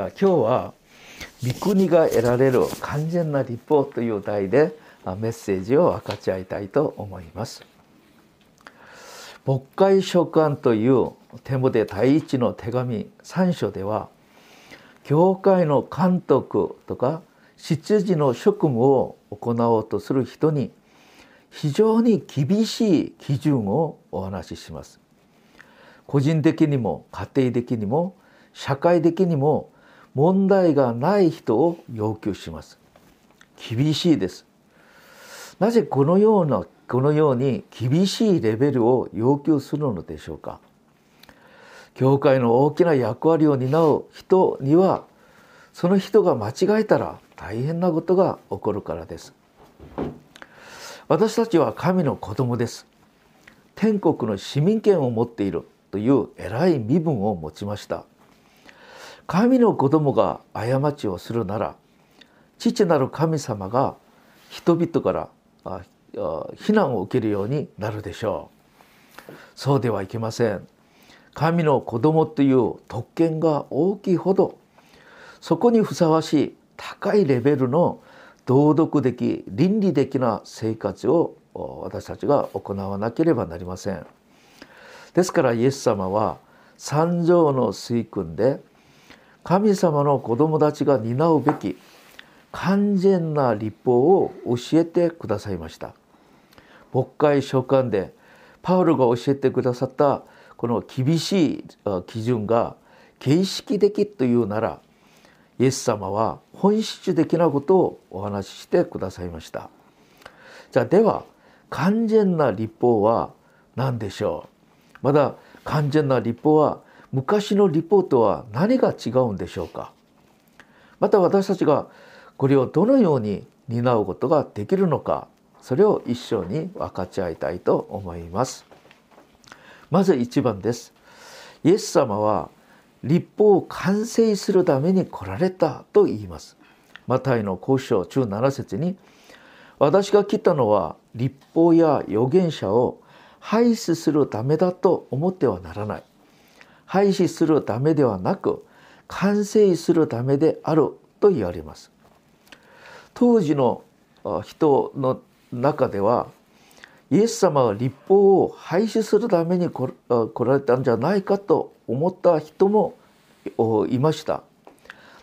じゃあ今日は御国が得られる完全な立法という題でメッセージを分かち合いたいと思います。牧会書簡という手モで第一の手紙3章では教会の監督とか執事の職務を行おうとする人に非常に厳しい基準をお話しします。個人的にも家庭的にも社会的にも問題がない人を要求します。厳しいです。なぜこのようなこのように厳しいレベルを要求するのでしょうか。教会の大きな役割を担う人にはその人が間違えたら大変なことが起こるからです。私たちは神の子供です。天国の市民権を持っているという偉い身分を持ちました。神の子供が過ちをするなら父なる神様が人々から非難を受けるようになるでしょう。そうではいけません。神の子供という特権が大きいほどそこにふさわしい高いレベルの道徳的倫理的な生活を私たちが行わなければなりません。ですからイエス様は三条の水訓で神様の子供たちが担うべき完全な立法を教えてくださいました。牧会書簡でパウロが教えてくださったこの厳しい基準が形式的というならイエス様は本質的なことをお話ししてくださいました。じゃあでは完全な立法は何でしょう？まだ完全な立法は昔のリポートは何が違うんでしょうか？また私たちがこれをどのように担うことができるのかそれを一緒に分かち合いたいと思います。まず1番です。イエス様は立法を完成するために来られたと言います。マタイの交渉中7節に私が来たのは立法や預言者を廃止するためだと思ってはならない。廃止するためではなく完成するためであると言われます。当時の人の中ではイエス様は立法を廃止するために来られたんじゃないかと思った人もいました。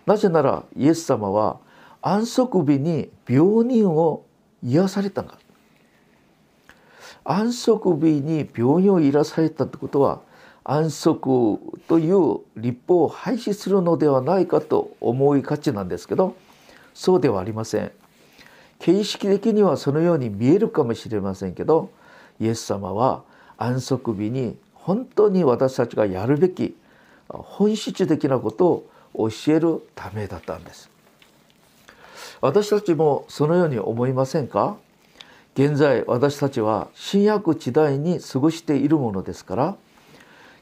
なぜならイエス様は安息日に病人を癒されたが安息日に病院を癒されたってことは安息という立法を廃止するのではないかと思いがちなんですけどそうではありません。形式的にはそのように見えるかもしれませんけどイエス様は安息日に本当に私たちがやるべき本質的なことを教えるためだったんです。私たちもそのように思いませんか？現在私たちは新約時代に過ごしているものですから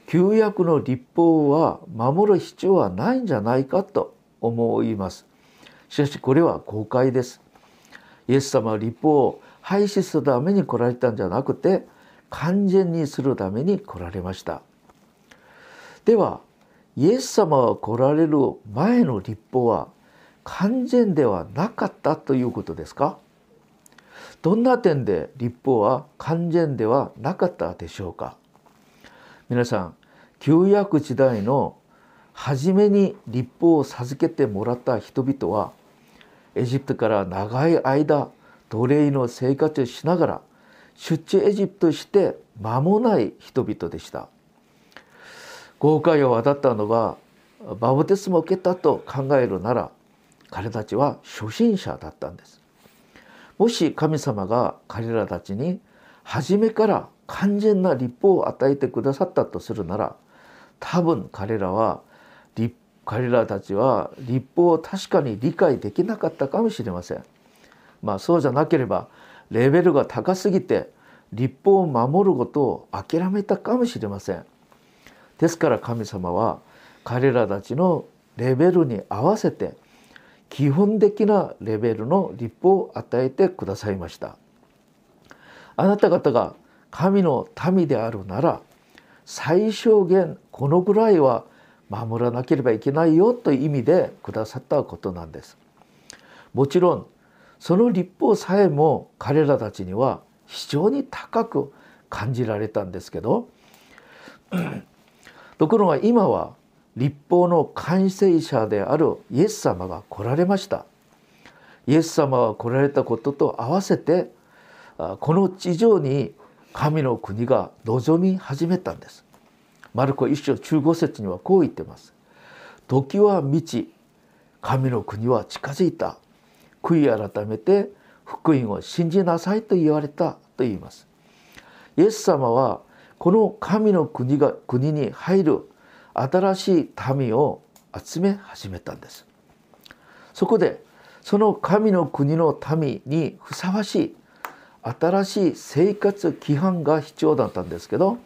旧約の立法は守る必要はないんじゃないかと思います。しかしこれは誤解です。イエス様は立法を廃止するために来られたんじゃなくて完全にするために来られました。ではイエス様が来られる前の立法は完全ではなかったということですか？どんな点で立法は完全ではなかったでしょうか？皆さん旧約時代の初めに立法を授けてもらった人々はエジプトから長い間奴隷の生活をしながら出地エジプトして間もない人々でした。豪快を渡ったのはバブテスも受けたと考えるなら彼たちは初心者だったんです。もし神様が彼らたちに初めから完全な立法を与えてくださったとするなら多分彼らは彼らたちは立法を確かに理解できなかったかもしれません。まあそうじゃなければレベルが高すぎて立法を守ることを諦めたかもしれません。ですから神様は彼らたちのレベルに合わせて基本的なレベルの立法を与えてくださいました。あなた方が神の民であるなら最小限このぐらいは守らなければいけないよという意味でくださったことなんです。もちろんその立法さえも彼らたちには非常に高く感じられたんですけどところが今は立法の完成者であるイエス様が来られましたイエス様が来られたことと合わせてこの地上に神の国が望み始めたんですマルコ一章15節にはこう言ってます。時は満ち神の国は近づいた。悔い改めて福音を信じなさいと言われたと言います。イエス様はこの神の国が国に入る新しい民を集め始めたんです。そこでその神の国の民にふさわしい新しい生活規範が必要だったんですけど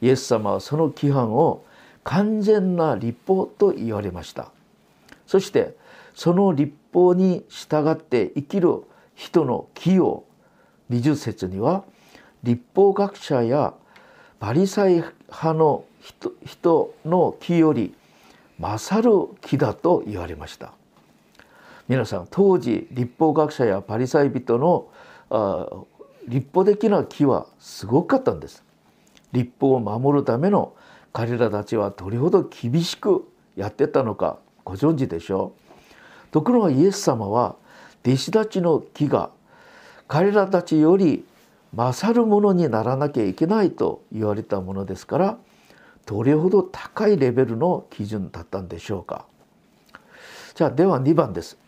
イエス様はその規範を完全な立法と言われました。そしてその立法に従って生きる人の木を20節には立法学者やバリサイ派の人の木より勝る木だと言われました。皆さん当時立法学者やパリサイ人の立法的な木はすごかったんです。立法を守るための彼らたちはどれほど厳しくやってたのかご存知でしょう？ところがイエス様は弟子たちの木が彼らたちより勝るものにならなきゃいけないと言われたものですからどれほど高いレベルの基準だったんでしょうか？じゃあでは2番です。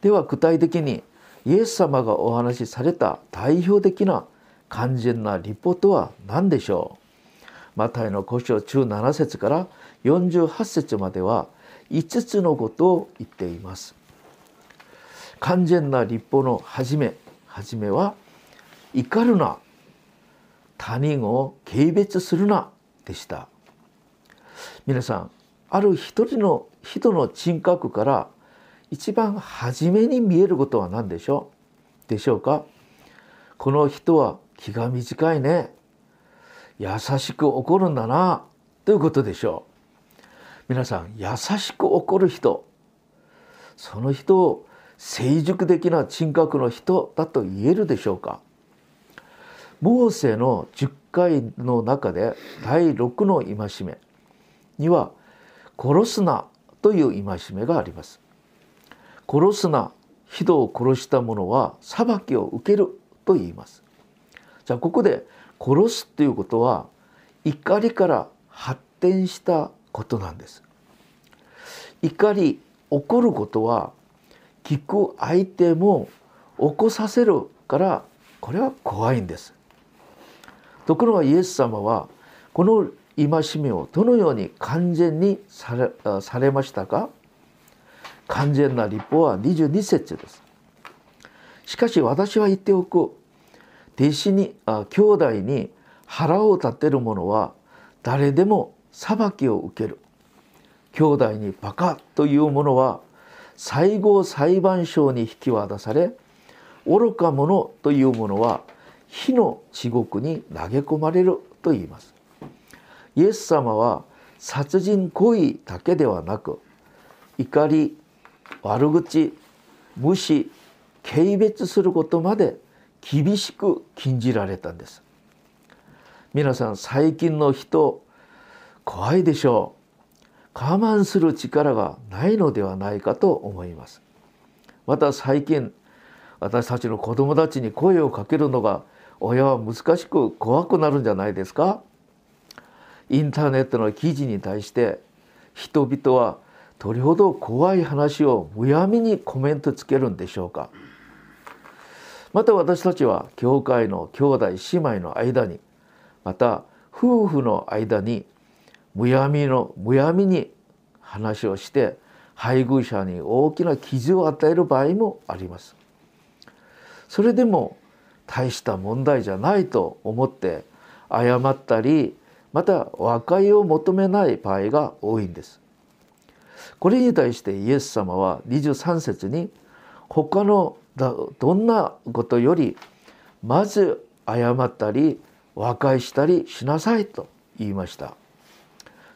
では具体的にイエス様がお話しされた代表的な完全な立法とは何でしょう？マタイの古書17節から48節までは5つのことを言っています。完全な立法の始め始めは怒るな。他人を軽蔑するなでした。皆さんある一人の人の人格から一番初めに見えることは何でしょう？でしょうか？この人は気が短いね。優しく怒るんだな。ということでしょう。皆さん優しく怒る人。その人を成熟的な人格の人だと言えるでしょうか。モーセの10回の中で第6の戒めには「殺すな」という戒めがあります。殺すな人を殺した者は裁きを受けると言います。じゃあここで殺すということは怒りから発展したことなんです。怒り怒ることは聞く相手も起こさせるからこれは怖いんです。ところがイエス様はこの戒めをどのように完全にされされましたか？完全な立法は22節です。しかし私は言っておく弟子にあ兄弟に腹を立てる者は誰でも裁きを受ける。兄弟にバカという者は最後裁判所に引き渡され愚か者という者は火の地獄に投げ込まれると言います。イエス様は殺人行為だけではなく怒り悪口無視軽蔑することまで厳しく禁じられたんです。皆さん最近の人怖いでしょう。我慢する力がないのではないかと思います。また最近私たちの子供たちに声をかけるのが親は難しく怖くなるんじゃないですか？インターネットの記事に対して人々はどれほど怖い話をむやみにコメントつけるんでしょうか？また私たちは教会の兄弟姉妹の間にまた夫婦の間にむやみのむやみに話をして配偶者に大きな傷を与える場合もあります。それでも大した問題じゃないと思って謝ったりまた和解を求めない場合が多いんです。これに対してイエス様は23節に他のどんなことよりまず謝ったり和解したりしなさいと言いました。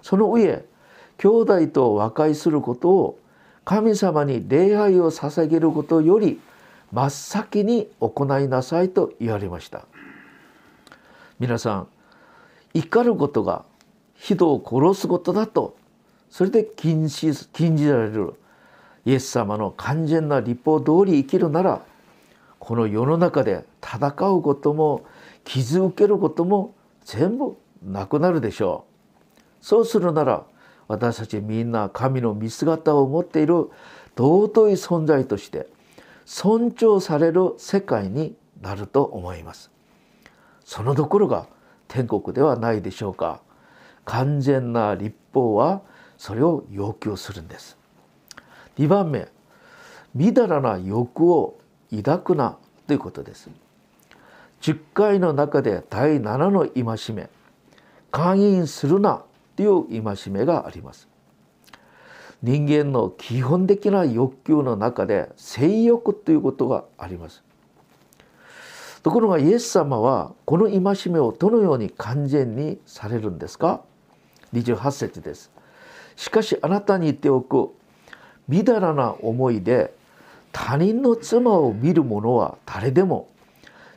その上兄弟と和解することを神様に礼拝を捧げることより真っ先に行いなさいと言われました皆さん怒ることが人を殺すことだとそれで禁止禁じられるイエス様の完全な立法通り生きるならこの世の中で戦うことも傷受けることも全部なくなるでしょう。そうするなら私たちみんな神の見姿を持っている尊い存在として尊重される世界になると思います。そのどころが天国ではないでしょうか。完全な立法はそれを要求するんです。2番目みだらな欲を抱くなということです。10回の中で第7の戒め勧誘するなという戒めがあります。人間の基本的な欲求の中で性欲ということがあります。ところがイエス様はこの戒めをどのように完全にされるんですか？28節です。しかしあなたに言っておく。みだらな思いで他人の妻を見る者は誰でも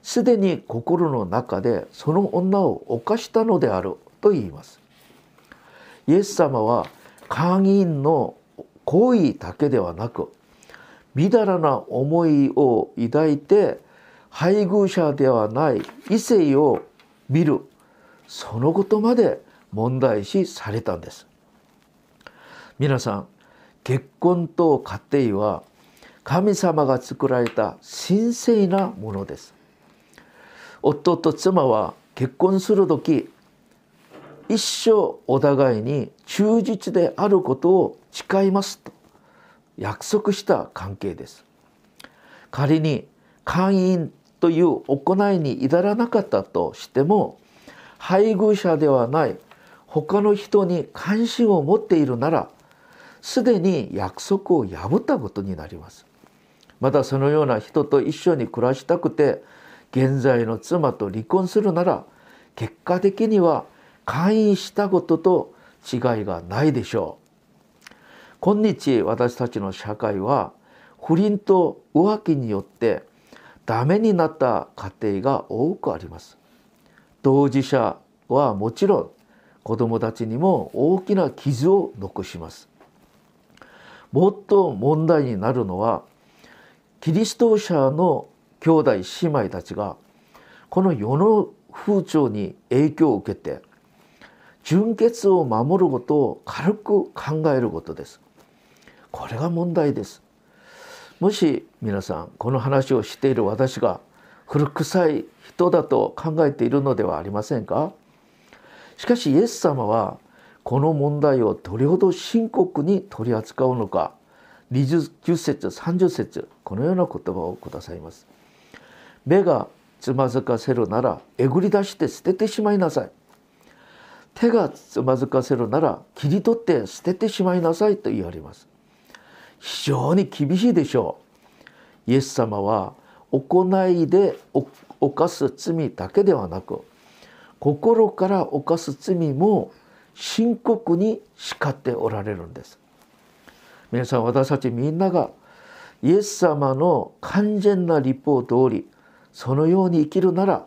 すでに心の中でその女を犯したのであると言います。イエス様は会員の行為だけではなくみだらな思いを抱いて配偶者ではない異性を見るそのことまで問題視されたんです。皆さん結婚と家庭は神様が作られた神聖なものです。夫と妻は結婚する時一生お互いに忠実であることを誓いますと約束した関係です。仮に会員という行いに至らなかったとしても配偶者ではない他の人に関心を持っているならすでに約束を破ったことになります。またそのような人と一緒に暮らしたくて現在の妻と離婚するなら結果的には会員したことと違いがないでしょう。今日私たちの社会は不倫と浮気によってダメになった家庭が多くあります。当事者はもちろん子どもたちにも大きな傷を残します。もっと問題になるのはキリスト者の兄弟姉妹たちがこの世の風潮に影響を受けて純潔を守ることを軽く考えることです。これが問題です。もし皆さんこの話をしている私が古臭い人だと考えているのではありませんか？しかしイエス様はこの問題をどれほど深刻に取り扱うのか20節30節このような言葉をくださいます。目がつまずかせるならえぐり出して捨ててしまいなさい。手がつまずかせるなら切り取って捨ててしまいなさいと言われます。非常に厳しいでしょう。イエス様は行いで犯す罪だけではなく心から犯す罪も深刻に叱っておられるんです。皆さん私たちみんながイエス様の完全な立法通りそのように生きるなら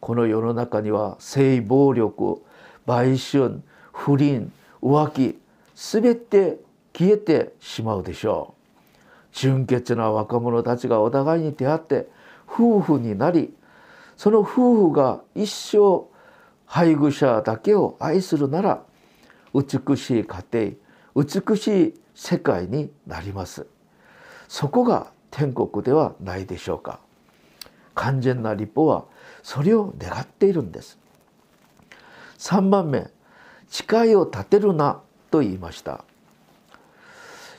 この世の中には性暴力売春不倫浮気全て消えてしまうでしょう。純潔な若者たちがお互いに出会って夫婦になりその夫婦が一生配偶者だけを愛するなら美しい家庭美しい世界になります。そこが天国ではないでしょうか。完全な立法はそれを願っているんです。3番目誓いを立てるなと言いました。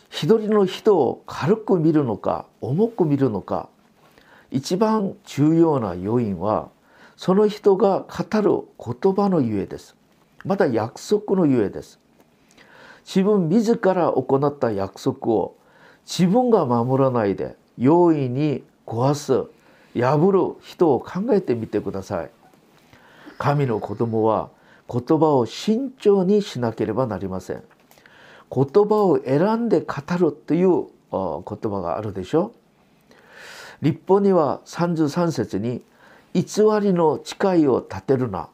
一人の人を軽く見るのか重く見るのか一番重要な要因はその人が語る言葉のゆえです。また約束のゆえです。自分自ら行った約束を自分が守らないで容易に壊す破る人を考えてみてください。神の子供は言葉を慎重にしなければなりません。言葉を選んで語るという言葉があるでしょ。立法には33節に偽りの誓いを立てるな。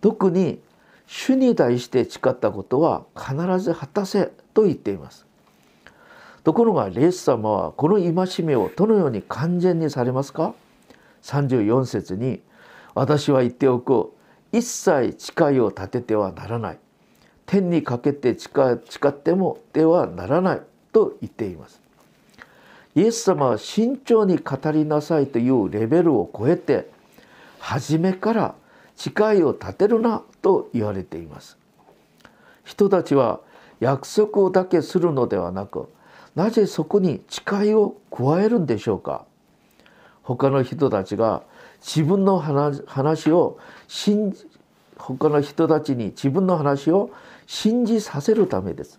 特に主に対して誓ったことは必ず果たせと言っています。ところがイエス様はこの戒めをどのように完全にされますか？34節に「私は言っておく。一切誓いを立ててはならない。天にかけて誓ってもではならない」と言っています。イエス様は慎重に語りなさいというレベルを超えて初めから誓いを立てるなと言われています。人たちは約束をだけするのではなくなぜそこに誓いを加えるんでしょうか。他の人たちが自分の話を信じ他の人たちに自分の話を信じさせるためです。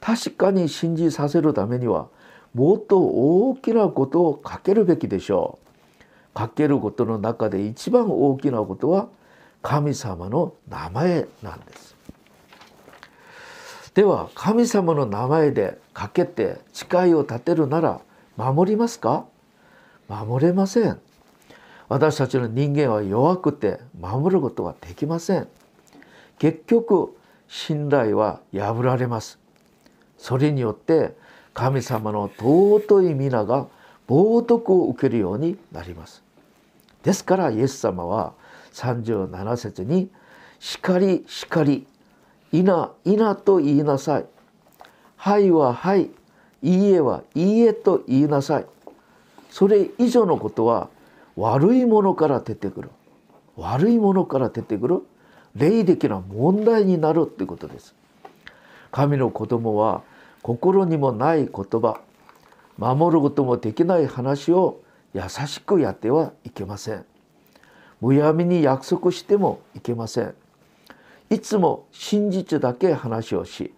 確かに信じさせるためにはもっと大きなことをかけるべきでしょう。かけることの中で一番大きなことは神様の名前なんです。では神様の名前でかけて誓いを立てるなら守りますか？守れません。私たちの人間は弱くて守ることができません。結局信頼は破られます。それによって神様の尊い皆が冒涜を受けるようになります。ですからイエス様は37節に「叱り叱りいないなと言いなさい」「はいははい」「いいえはいいえ」と言いなさい。それ以上のことは悪いものから出てくる。悪いものから出てくる。霊的な問題になるってことです。神の子供は心にもない言葉守ることもできない話を優しくやってはいけません。むやみに約束してもいけません。いつも真実だけ話をし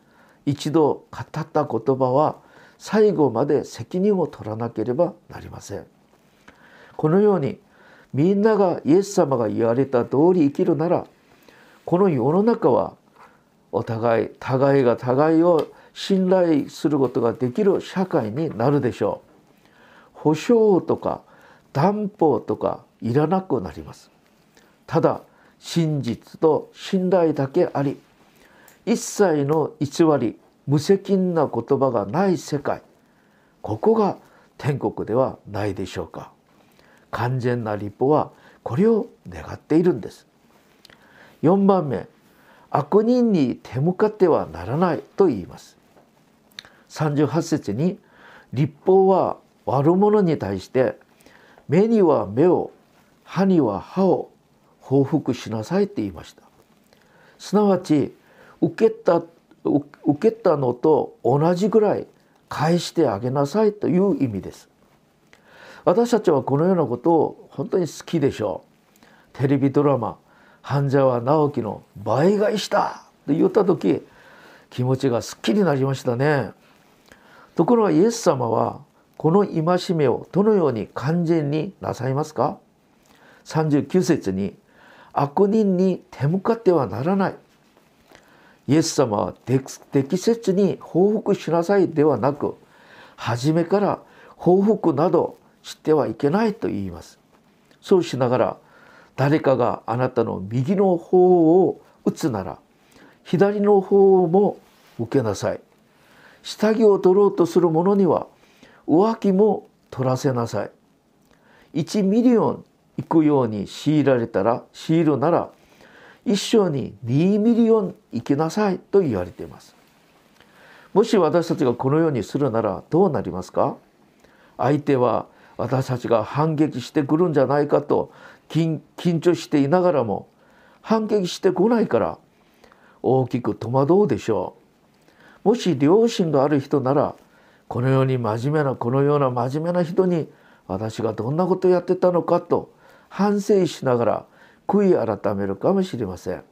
一度語った言葉は最後まで責任を取らなければなりません。このようにみんながイエス様が言われた通り生きるならこの世の中はお互い互いが互いを信頼することができる社会になるでしょう。保証とか担保とかいらなくなります。ただ真実と信頼だけあり一切の偽り無責任な言葉がない世界ここが天国ではないでしょうか。完全な立法はこれを願っているんです。4番目悪人に手向かってはならないと言います。38節に立法は悪者に対して目には目を歯には歯を報復しなさいって言いました。すなわち受けた受けたのと同じぐらい返してあげなさいという意味です。私たちはこのようなことを本当に好きでしょう。テレビドラマ半沢直樹の倍返しだと言った時気持ちがすっきりなりましたね。ところがイエス様はこの戒めをどのように完全になさいますか？39節に悪人に手向かってはならない。イエス様は適切に報復しなさいではなく初めから報復などしてはいけないと言います。そうしながら誰かがあなたの右の頬を打つなら左の頬も受けなさい。下着を取ろうとする者には上着も取らせなさい。1ミリオン行くように強いられたら強いるなら一生に2ミリオン行きなさいと言われています。もし私たちがこのようにするならどうなりますか？相手は私たちが反撃してくるんじゃないかと緊張していながらも反撃してこないから大きく戸惑うでしょう。もし良心がある人ならこのように真面目なこのような真面目な人に私がどんなことをやってたのかと反省しながら悔い改めるかもしれません。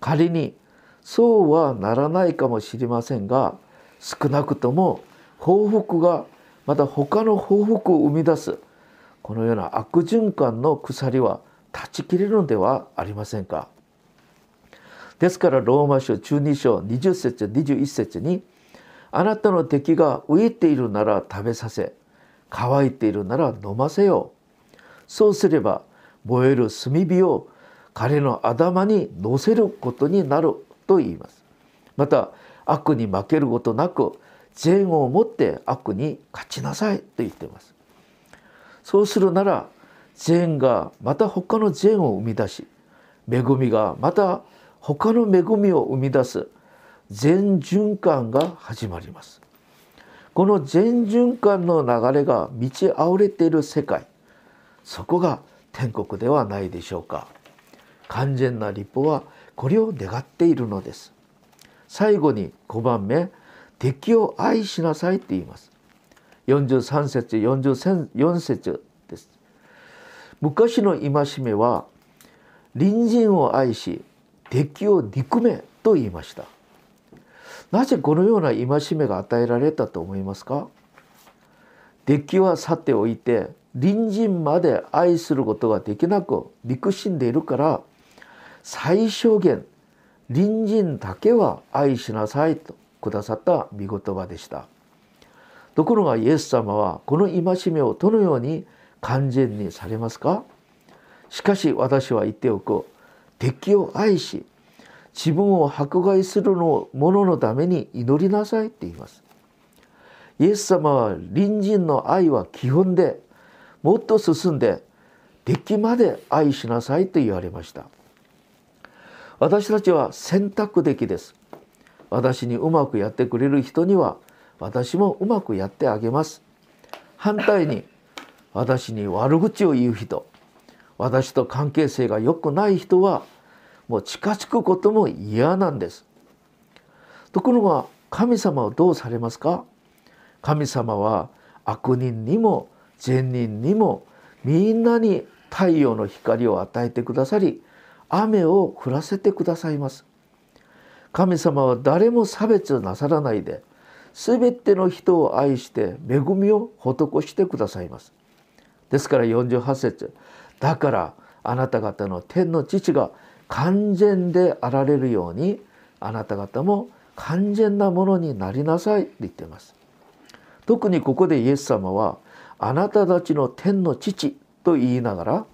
仮にそうはならないかもしれませんが少なくとも報復がまた他の報復を生み出すこのような悪循環の鎖は断ち切れるのではありませんか？ですからローマ書12章20節21節にあなたの敵が飢えているなら食べさせ乾いているなら飲ませよう。そうすれば燃える炭火を彼の頭に乗せることになると言います。また悪に負けることなく善を持って悪に勝ちなさいと言っています。そうするなら善がまた他の善を生み出し恵みがまた他の恵みを生み出す全循環が始まります。この全循環の流れが満ち溢れている世界そこが天国ではないでしょうか。完全な立法はこれを願っているのです。最後に5番目敵を愛しなさいって言います。43節44節です。昔の戒めは隣人を愛し敵を憎めと言いました。なぜこのような戒めが与えられたと思いますか？敵は去っておいて隣人まで愛することができなく憎しんでいるから最小限隣人だけは愛しなさいとくださった御言葉でした。ところがイエス様はこの戒めをどのように完全にされますか？しかし私は言っておく。敵を愛し自分を迫害するのもののために祈りなさいって言います。イエス様は隣人の愛は基本でもっと進んで敵まで愛しなさいと言われました。私たちは選択的です。私にうまくやってくれる人には私もうまくやってあげます。反対に私に悪口を言う人私と関係性が良くない人はもう近づくことも嫌なんです。ところが神様はどうされますか？神様は悪人にも善人にもみんなに太陽の光を与えてくださり雨を降らせてくださいます。神様は誰も差別なさらないで全ての人を愛して恵みを施してくださいます。ですから48節だからあなた方の天の父が完全であられるようにあなた方も完全なものになりなさいと言っています。特にここでイエス様はあなたたちの天の父と言いながら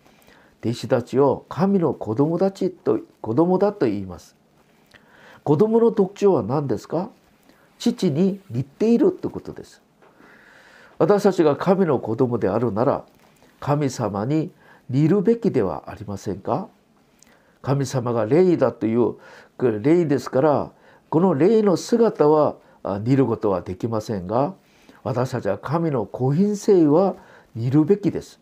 弟子たちを神の子供たちと子供だと言います。子供の特徴は何ですか？父に似ているということです。私たちが神の子供であるなら神様に似るべきではありませんか？神様が霊だという霊ですからこの霊の姿は似ることはできませんが私たちは神の個品性は似るべきです。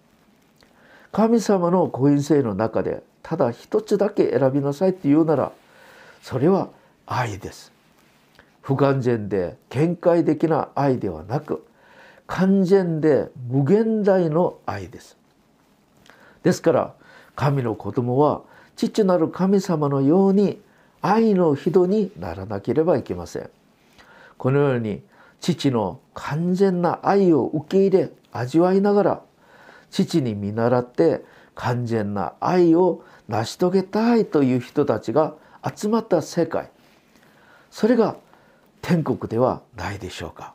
神様の個品性の中でただ一つだけ選びなさいって言うならそれは愛です。不完全で見解的な愛ではなく完全で無限大の愛です。ですから神の子供は父なる神様のように愛の人にならなければいけません。このように父の完全な愛を受け入れ味わいながら父に見習って完全な愛を成し遂げたいという人たちが集まった世界。それが天国ではないでしょうか。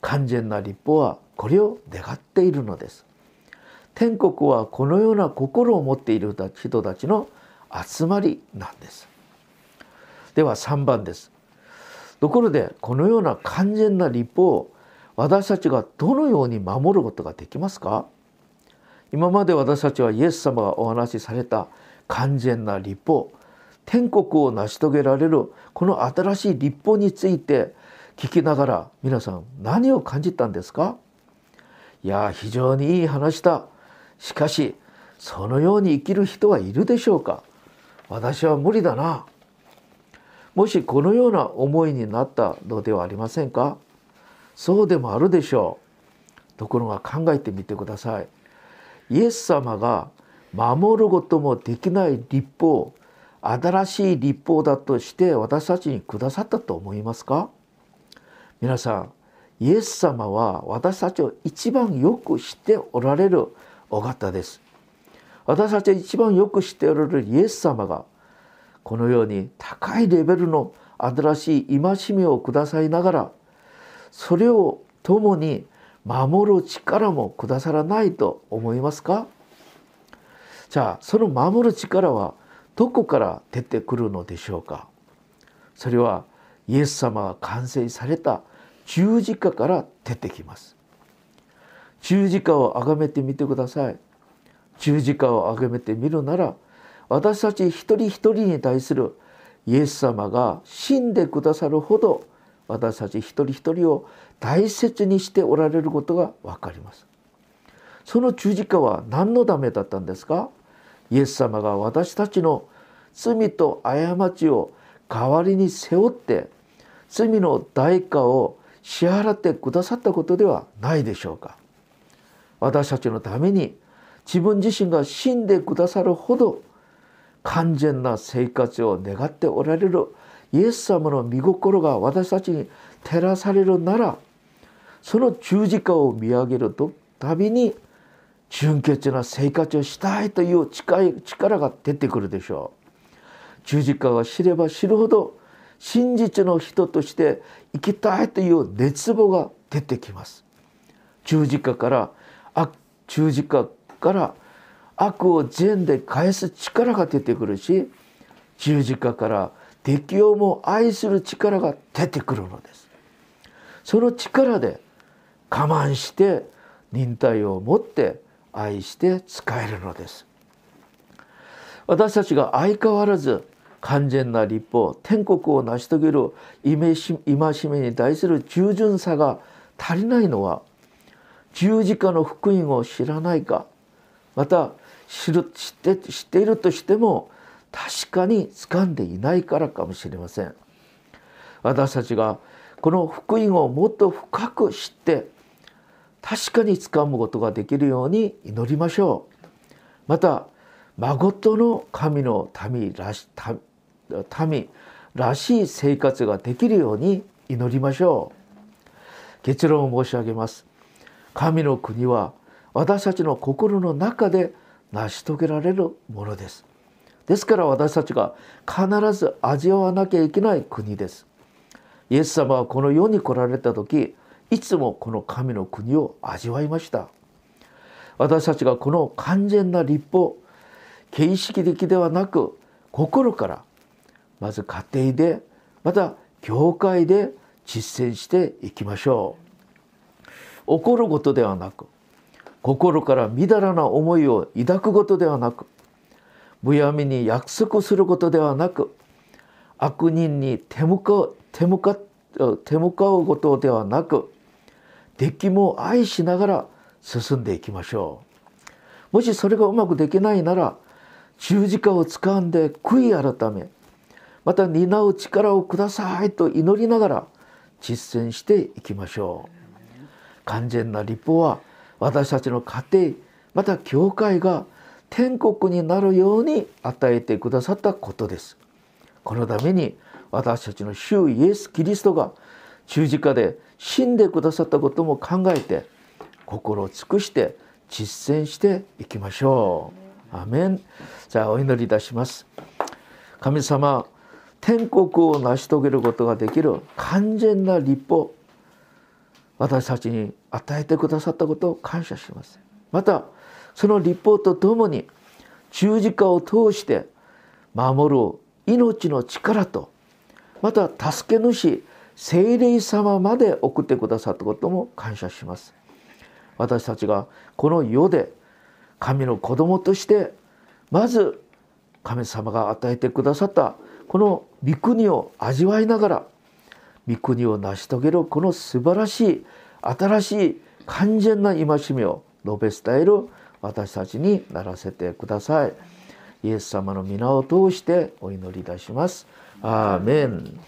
完全な立法はこれを願っているのです。天国はこのような心を持っている人たちの集まりなんです。では3番です。ところでこのような完全な立法を私たちがどのように守ることができますか？今まで私たちはイエス様がお話しされた完全な立法天国を成し遂げられるこの新しい立法について聞きながら皆さん何を感じたんですか？いや非常にいい話だ。しかしそのように生きる人はいるでしょうか？私は無理だな。もしこのような思いになったのではありませんか？そうでもあるでしょう。ところが考えてみてください。イエス様が守ることもできない立法新しい立法だとして私たちにくださったと思いますか？皆さんイエス様は私たちを一番よく知っておられるお方です。私たちは一番よく知っておられるイエス様がこのように高いレベルの新しい戒めをくださいながらそれを共に守る力もくださらないと思いますか？じゃあその守る力はどこから出てくるのでしょうか？それはイエス様が完成された十字架から出てきます。十字架を崇めてみてください。十字架を崇めてみるなら私たち一人一人に対するイエス様が死んでくださるほど私たち一人一人を大切にしておられることが分かります。その十字架は何のためだったんですか？イエス様が私たちの罪と過ちを代わりに背負って罪の代価を支払ってくださったことではないでしょうか。私たちのために自分自身が死んでくださるほど完全な生活を願っておられるイエス様の御心が私たちに照らされるならその十字架を見上げるとたびに純潔な生活をしたいという力が出てくるでしょう。十字架を知れば知るほど真実の人として生きたいという熱望が出てきます。十字架から十字架から悪を善で返す力が出てくるし十字架から敵をも愛する力が出てくるのです。その力で我慢して忍耐を持って愛して使えるのです。私たちが相変わらず完全な立法天国を成し遂げる戒めに対する従順さが足りないのは十字架の福音を知らないか。また知る知って知っているとしても確かに掴んでいないからかもしれません。私たちがこの福音をもっと深く知って確かに掴むことができるように祈りましょう。また誠の神の民らし民らしい生活ができるように祈りましょう。結論を申し上げます。神の国は私たちの心の中で成し遂げられるものです。ですから私たちが必ず味わわなきゃいけない国です。イエス様はこの世に来られた時いつもこの神の国を味わいました。私たちがこの完全な立法形式的ではなく心からまず家庭でまた教会で実践していきましょう。怒ることではなく心からみだらな思いを抱くことではなくむやみに約束することではなく悪人に手向かう手向か手向かうことではなく敵も愛しながら進んでいきましょう。もしそれがうまくできないなら十字架をつかんで悔い改めまた担う力をくださいと祈りながら実践していきましょう。完全な立法は私たちの家庭また教会が天国になるように与えてくださったことですこのために私たちの主イエス・キリストが十字架で死んでくださったことも考えて心を尽くして実践していきましょう。アメンじゃあお祈りいたします。神様天国を成し遂げることができる完全な立法私たちに与えてくださったことを感謝します。またその立法とともに十字架を通して守る命の力とまた助け主聖霊様まで送ってくださったことも感謝します私たちがこの世で神の子供としてまず神様が与えてくださったこの御国を味わいながら御国を成し遂げるこの素晴らしい新しい完全な戒めを述べ伝える私たちにならせてください。イエス様の皆を通してお祈りいたします。アーメン